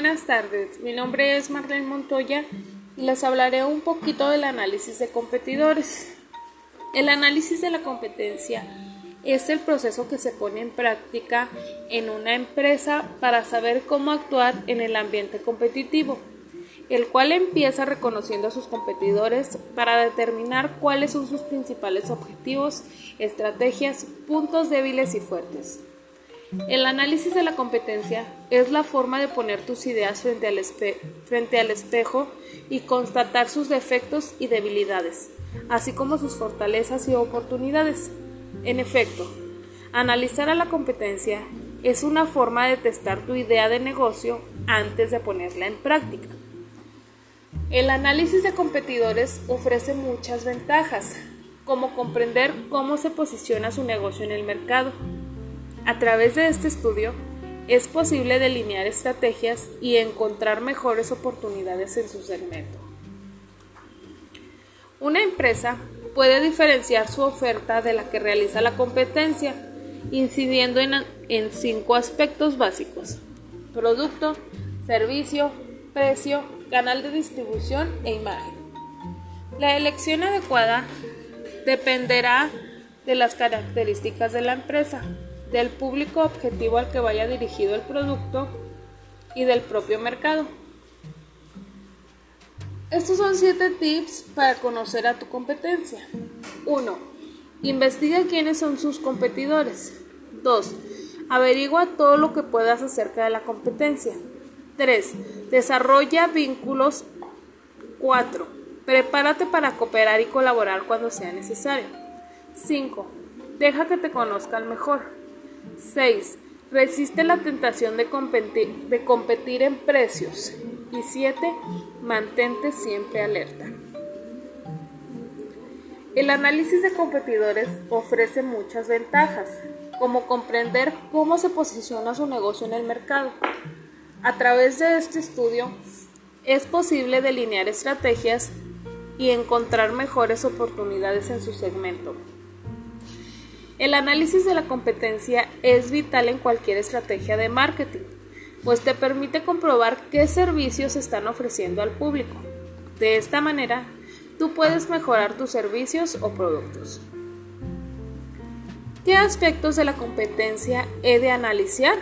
buenas tardes, mi nombre es Marlene Montoya y les hablaré un poquito del análisis de competidores. El análisis de la competencia es el proceso que se pone en práctica en una empresa para saber cómo actuar en el ambiente competitivo, el cual empieza reconociendo a sus competidores para determinar cuáles son sus principales objetivos, estrategias, puntos débiles y fuertes. El análisis de la competencia es la forma de poner tus ideas frente al, espejo y constatar sus defectos y debilidades, así como sus fortalezas y oportunidades. En efecto, analizar a la competencia es una forma de testar tu idea de negocio antes de ponerla en práctica. El análisis de competidores ofrece muchas ventajas, como comprender cómo se posiciona su negocio en el mercado, a través de este estudio, es posible delinear estrategias y encontrar mejores oportunidades en su segmento. Una empresa puede diferenciar su oferta de la que realiza la competencia, incidiendo en, cinco aspectos básicos. Producto, servicio, precio, canal de distribución e imagen. La elección adecuada dependerá de las características de la empresa, del público objetivo al que vaya dirigido el producto y del propio mercado. Estos son 7 tips para conocer a tu competencia. 1. Investiga quiénes son sus competidores. 2. Averigua todo lo que puedas acerca de la competencia. 3. Desarrolla vínculos. 4. Prepárate para cooperar y colaborar cuando sea necesario. 5. Deja que te conozcan mejor. 6. Resiste la tentación de competir, en precios. Y 7. Mantente siempre alerta. El análisis de competidores ofrece muchas ventajas, como comprender cómo se posiciona su negocio en el mercado. A través de este estudio es posible delinear estrategias y encontrar mejores oportunidades en su segmento. El análisis de la competencia es vital en cualquier estrategia de marketing, pues te permite comprobar qué servicios están ofreciendo al público. De esta manera, tú puedes mejorar tus servicios o productos. ¿Qué aspectos de la competencia he de analizar?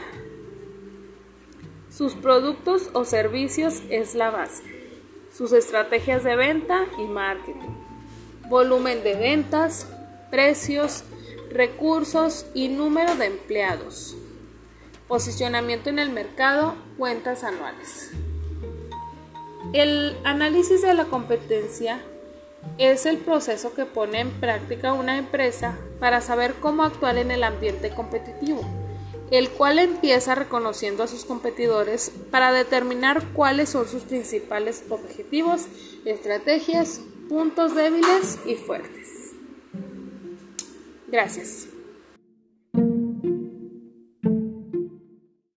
Sus productos o servicios es la base. Sus estrategias de venta y marketing. Volumen de ventas, precios, recursos y número de empleados. Posicionamiento en el mercado, cuentas anuales. El análisis de la competencia es el proceso que pone en práctica una empresa para saber cómo actuar en el ambiente competitivo, el cual empieza reconociendo a sus competidores para determinar cuáles son sus principales objetivos, estrategias, puntos débiles y fuertes. Gracias.